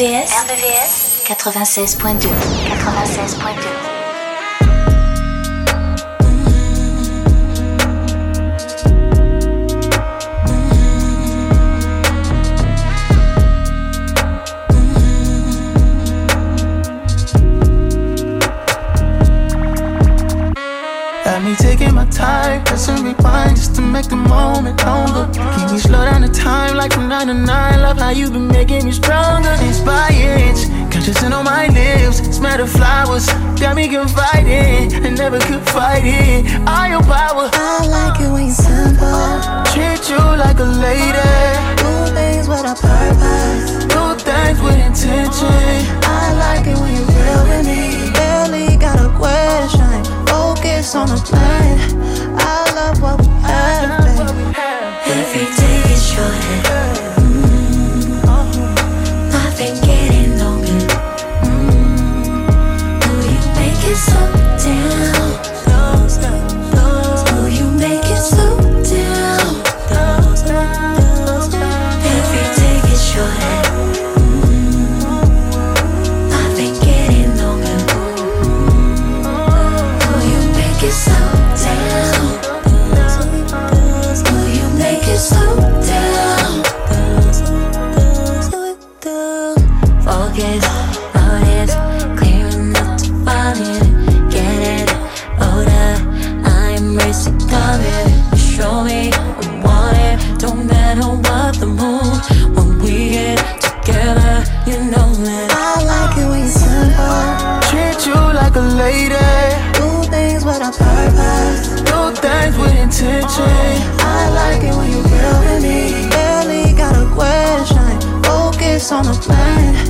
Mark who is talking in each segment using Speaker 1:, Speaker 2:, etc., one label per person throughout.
Speaker 1: Point 2.
Speaker 2: RVVS, RVVS 96.2 96.2
Speaker 3: me taking my time, pressing rewind just to make the moment longer. Slow down the time like from 9 to 9? Love how you've been making me stronger. Inspired, got you on my lips, smell the flowers. Got me confiding, I never could fight it. All your power.
Speaker 4: I like it when you're simple.
Speaker 3: Treat you like a lady.
Speaker 4: Do things with a purpose.
Speaker 3: Do things with intention.
Speaker 4: I like it when you're real with me. Barely got a question focus on the plan. I love what we have.
Speaker 2: Every day is short. Is it
Speaker 4: coming? You show me I
Speaker 5: want it. Don't matter
Speaker 6: what the mood. When we get together, you
Speaker 7: know it. I like
Speaker 8: it when you're simple. Treat you like a lady. Do things with a purpose. Do things with intention. I
Speaker 9: like it when you're real with me. Barely got a question. Focus on the plan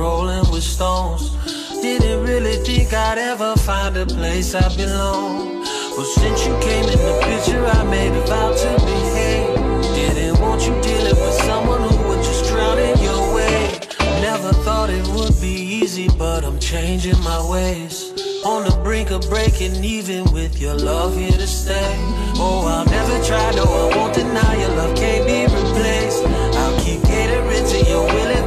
Speaker 9: rolling with stones. Didn't really think I'd ever find a place I belong. But since you came in the picture, I made a vow to behave. Didn't want you dealing
Speaker 8: with someone who would just drown in your way. Never thought it would be easy, but I'm changing my ways. On the brink of breaking even with your love here to stay. Oh, I'll never try, no, I won't deny your love can't be replaced. I'll keep catering to your will and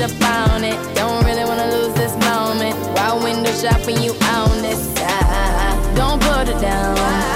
Speaker 8: up on it. Don't really wanna lose this moment. Why window shopping, you own this? Ah, don't put it
Speaker 7: down.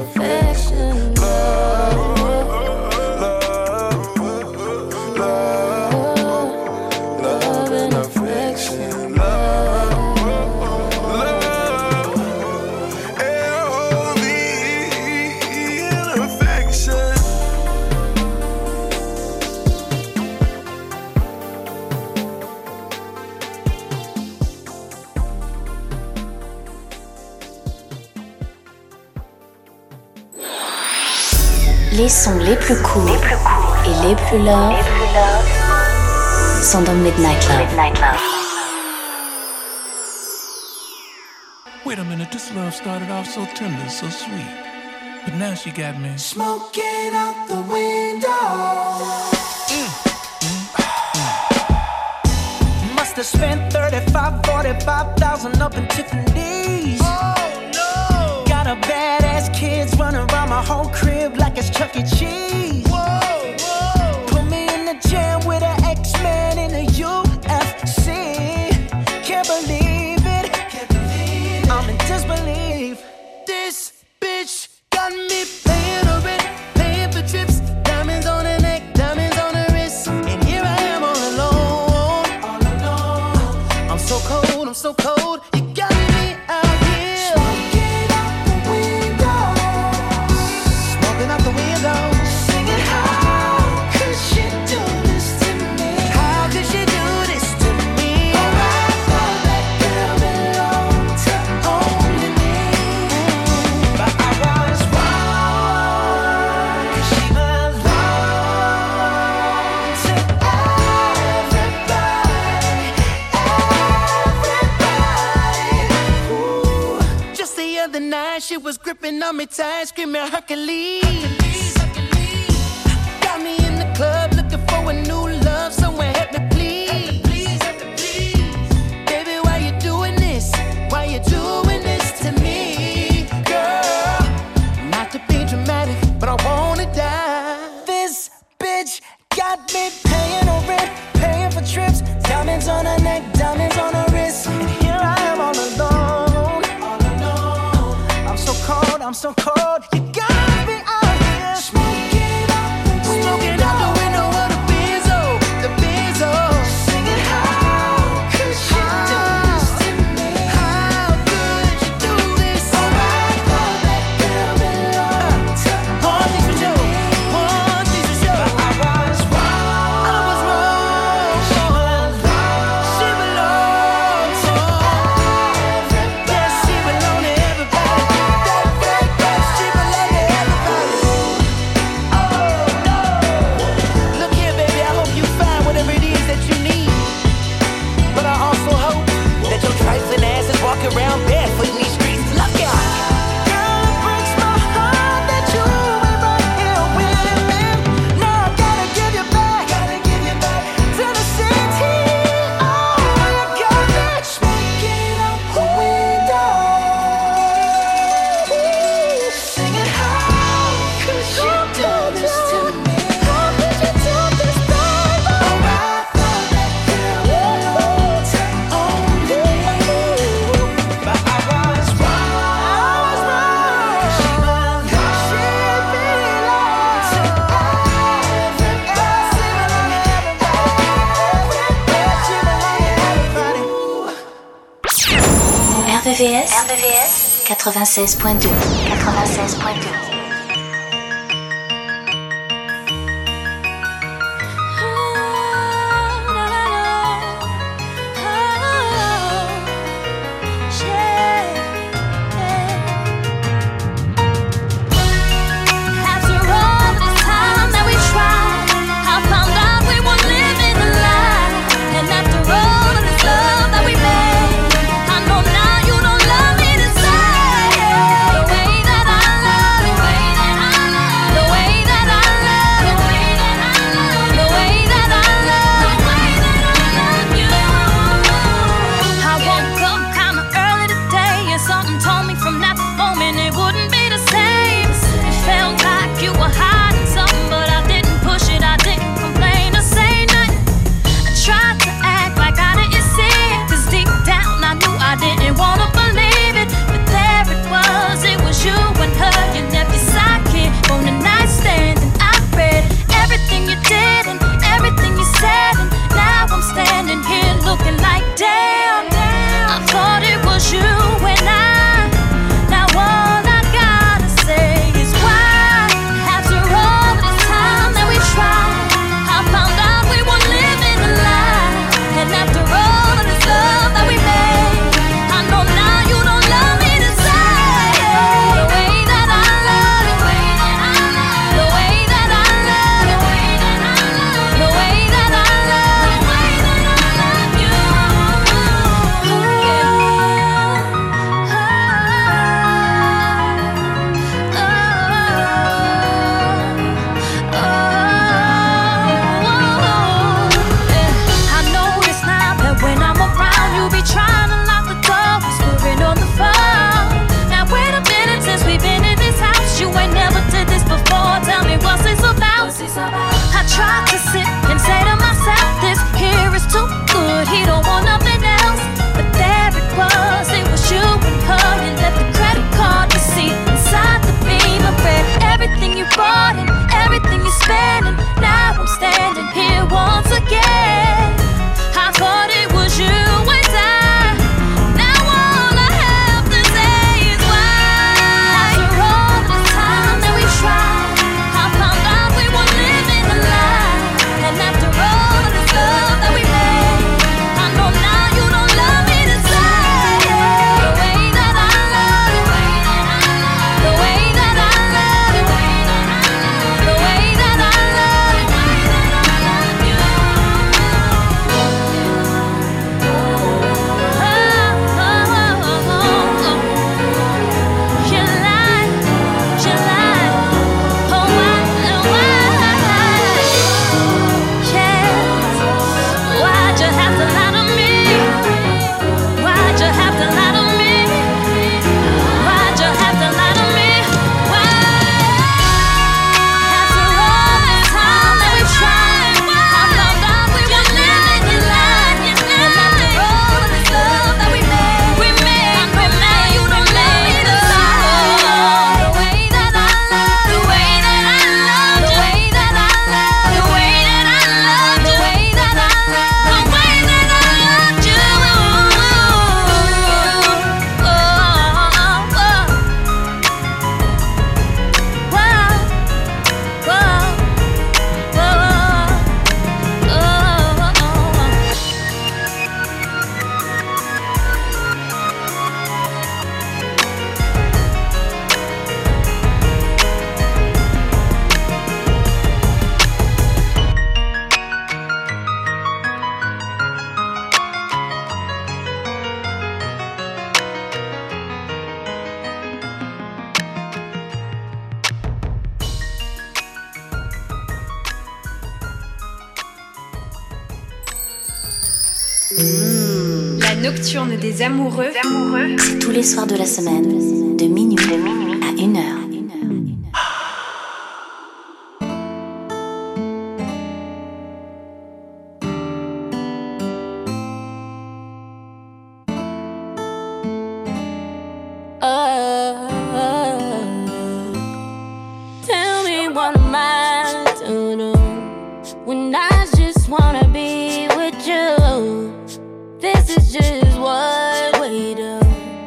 Speaker 7: sons les plus courts cool et les plus loves sont dans Midnight Love. Midnight Love.
Speaker 10: Wait a minute, this love started off so tender, so sweet. But now she got me
Speaker 11: smoking out the window. Mm. Mm.
Speaker 12: must have spent 35, 45,000 up in Tiffany's. Oh no! Got a bad Run around my whole crib like it's Chuck E. Cheese. Whoa,
Speaker 13: whoa. Put me
Speaker 14: in the
Speaker 13: jam with an X-Man in the UFC. Can't believe it. Can't believe it. I'm in disbelief. This
Speaker 14: bitch got me paying her rent, paying for trips, diamonds on her neck, diamonds on her wrist, and here I am all alone. All alone.
Speaker 13: I'm so cold, I'm so cold.
Speaker 14: was
Speaker 13: gripping on me tight, screaming Hercules. Hercules, Hercules. Got me
Speaker 14: in the
Speaker 12: club looking for a new love.
Speaker 15: 96.2. 96.2.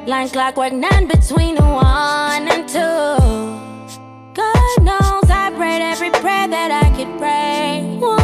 Speaker 15: Line
Speaker 16: clockwork, none between the one and two. God knows I prayed every prayer that I could pray. One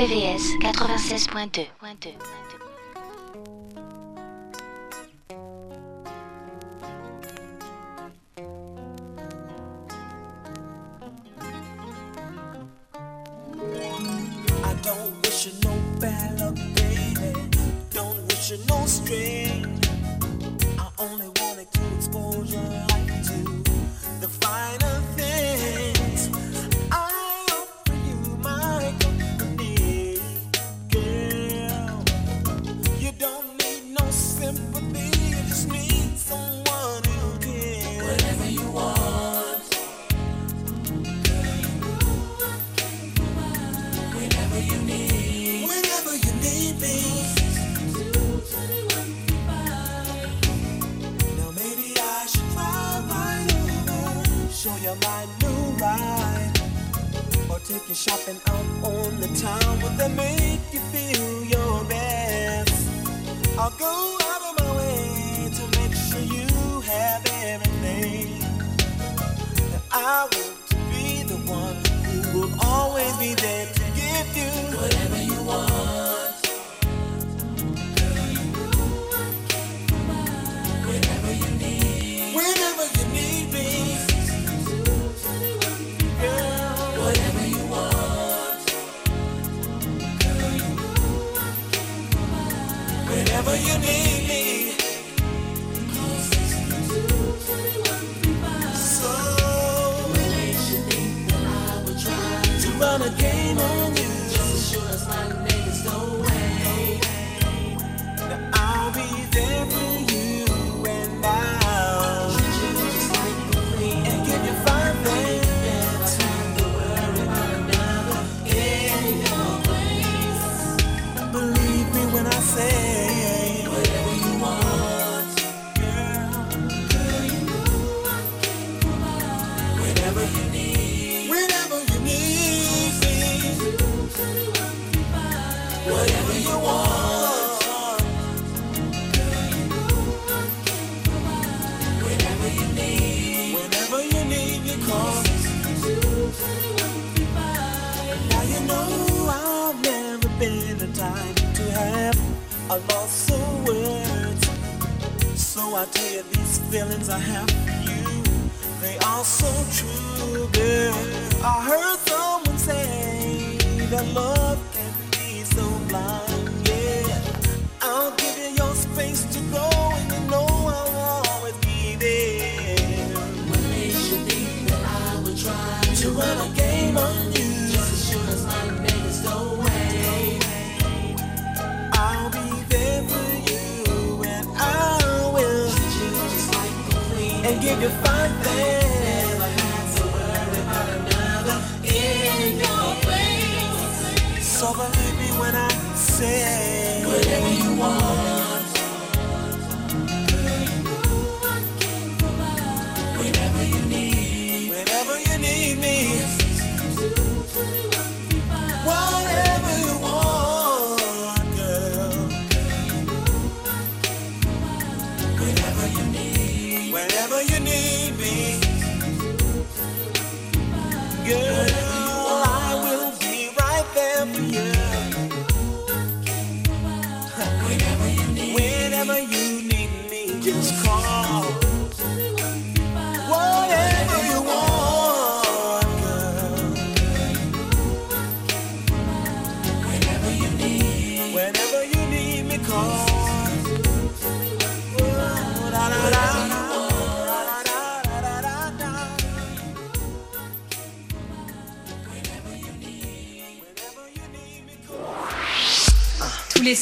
Speaker 17: RVVS 96.2.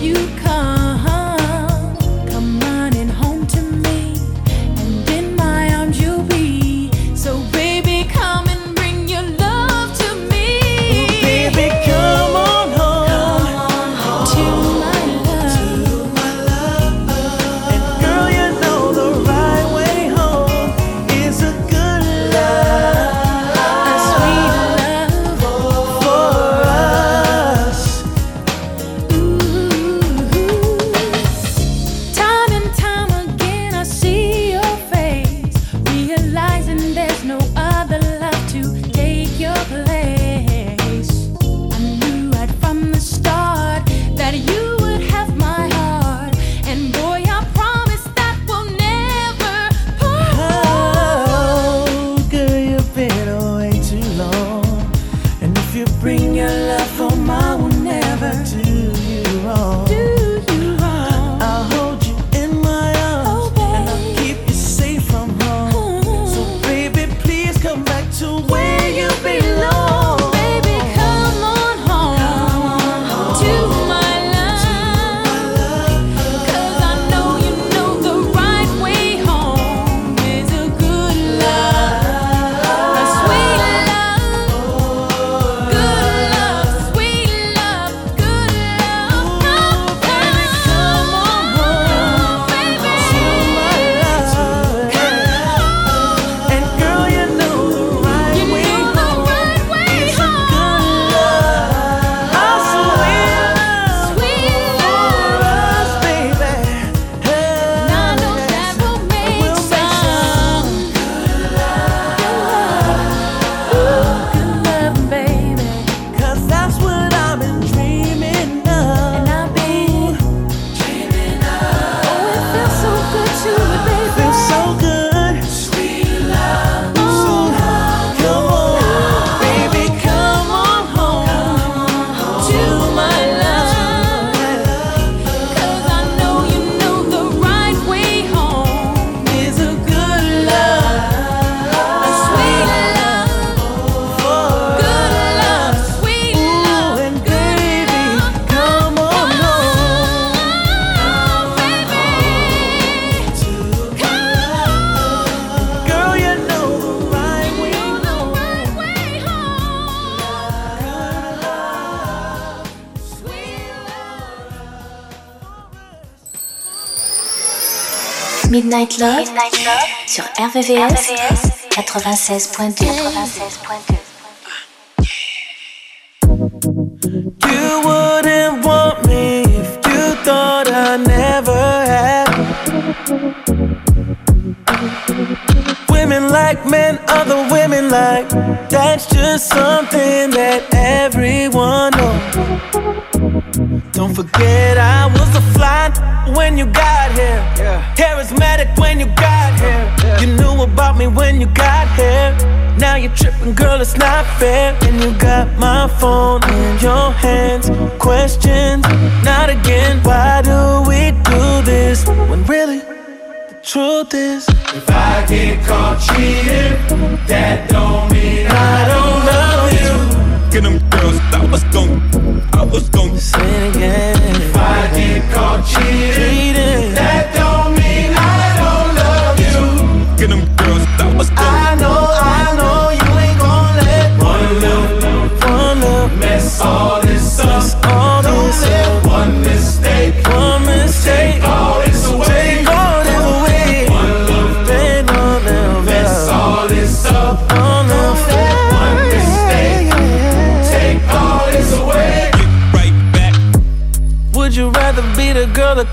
Speaker 5: You
Speaker 17: come.
Speaker 15: Midnight Love, sur RVVS, 96.2.
Speaker 5: You wouldn't want me if you thought I never had. Women like men, other women like. That's just something that everyone knows. Don't forget I was a fly when you got here. Charismatic when you got here. You knew about me when you got here. Now you're tripping, girl, it's not fair. And you got my phone in your hands. Questions, not again. Why do we do this when really the truth is?
Speaker 2: If I get caught cheating, that don't mean I don't love you.
Speaker 7: Get them girls, I was gon' I was gon'
Speaker 5: say it again.
Speaker 2: If I get caught cheating,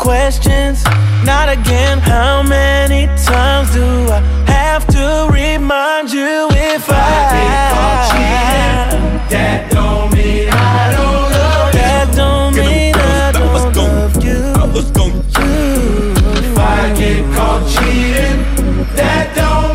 Speaker 5: questions. Not again. How many times do I have to remind you if I,
Speaker 7: I get caught cheating? That don't mean I don't love you.
Speaker 5: That don't mean I don't love, love you.
Speaker 18: I was gonna
Speaker 5: you.
Speaker 7: If I get caught cheating, that don't.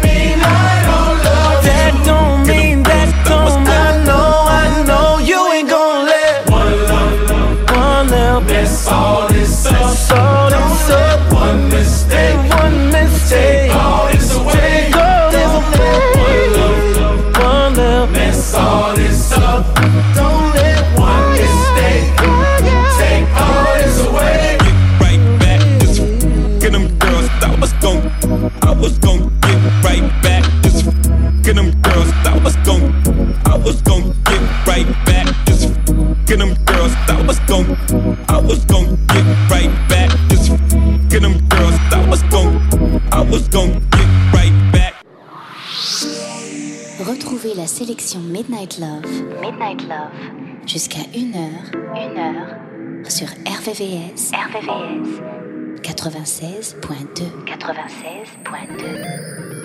Speaker 2: Retrouvez la sélection Midnight Love. Midnight Love. Jusqu'à 1h. Sur RVVS. RVVS. 96.2. 96.2.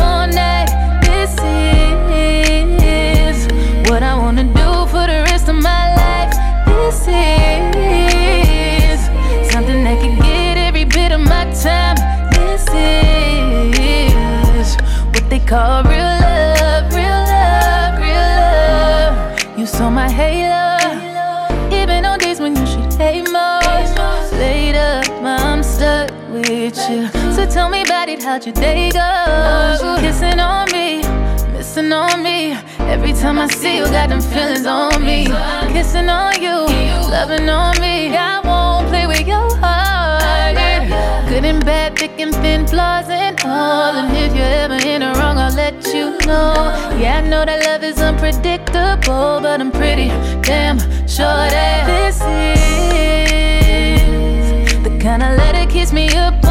Speaker 17: what they call real love, real love, real love. You saw my halo, even on days when you should hate most. Later, I'm stuck with you. So tell me about it, how'd your day go? Kissing on me, missing on me. Every time I see you, got them feelings on me. Kissing on you, loving on me. I won't Bad, thick and thin, flaws and all. And if you're ever in the wrong, I'll let you know. Yeah, I know that love is unpredictable, but I'm pretty damn sure that this is the kind of letter kiss me up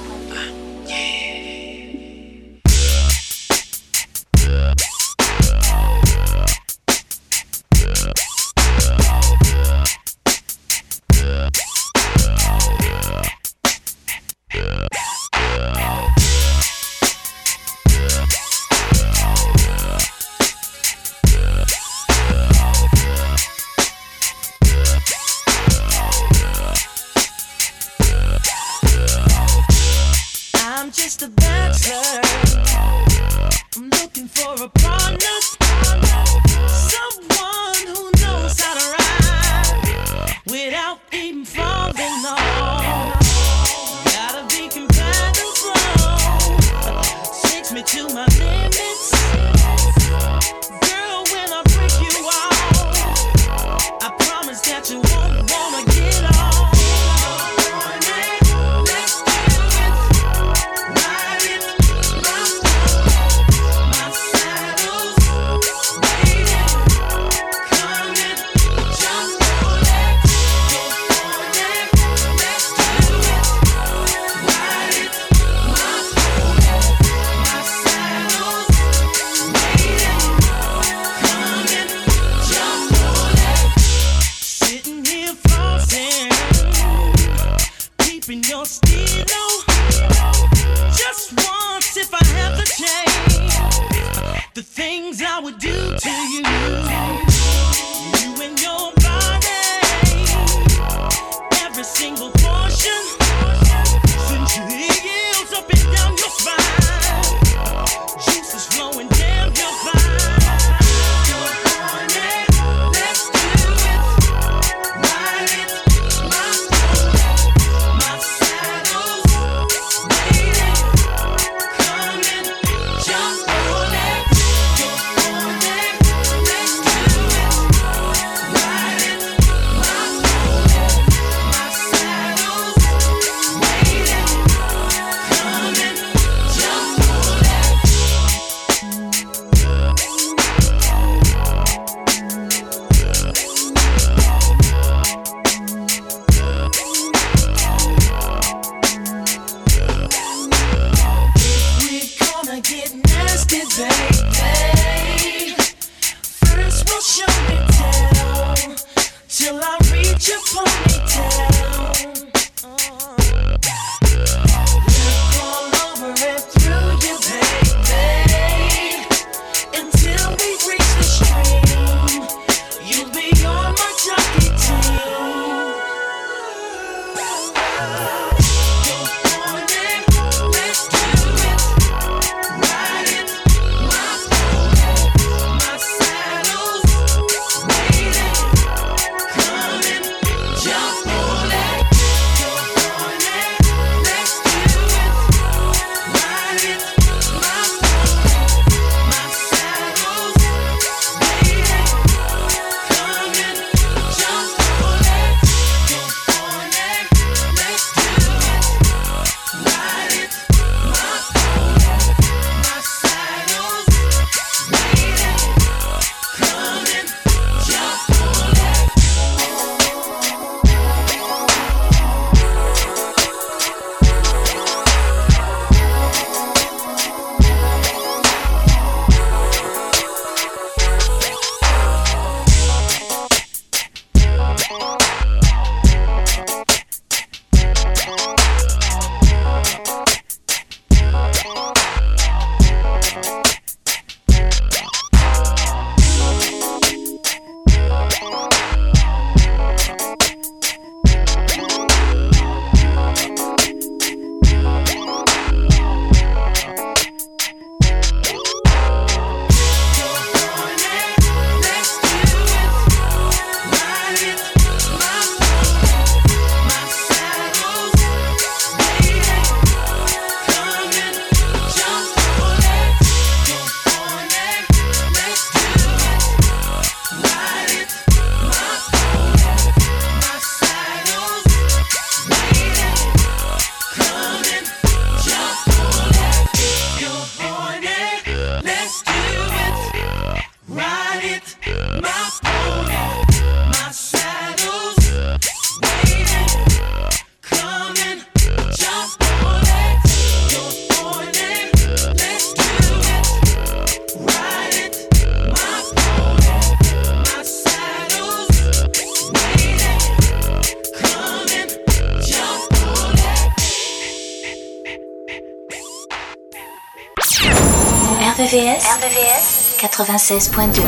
Speaker 5: 96.2.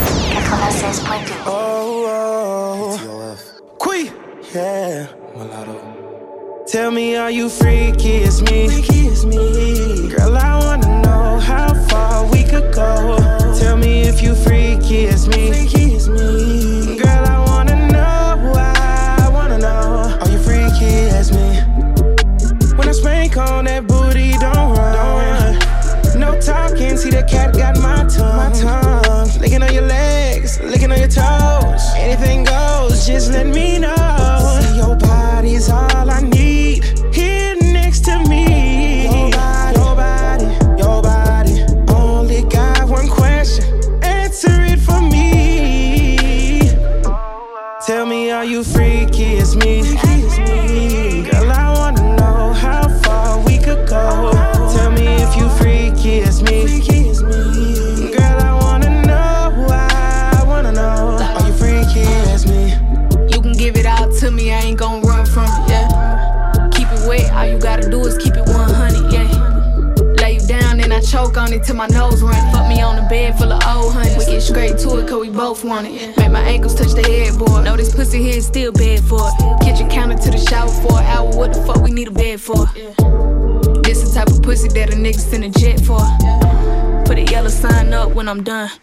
Speaker 3: Oh, oh. Qui. Yeah. Mulatto. Tell me, are you
Speaker 19: free? Done.